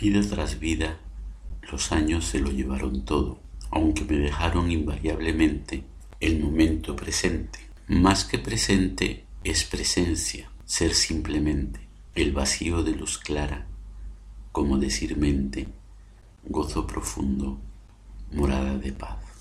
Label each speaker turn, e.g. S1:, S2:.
S1: Vida tras vida, los años se lo llevaron todo, aunque me dejaron invariablemente el momento presente. Más que presente es presencia, ser simplemente, el vacío de luz clara, como decir mente, gozo profundo, morada de paz.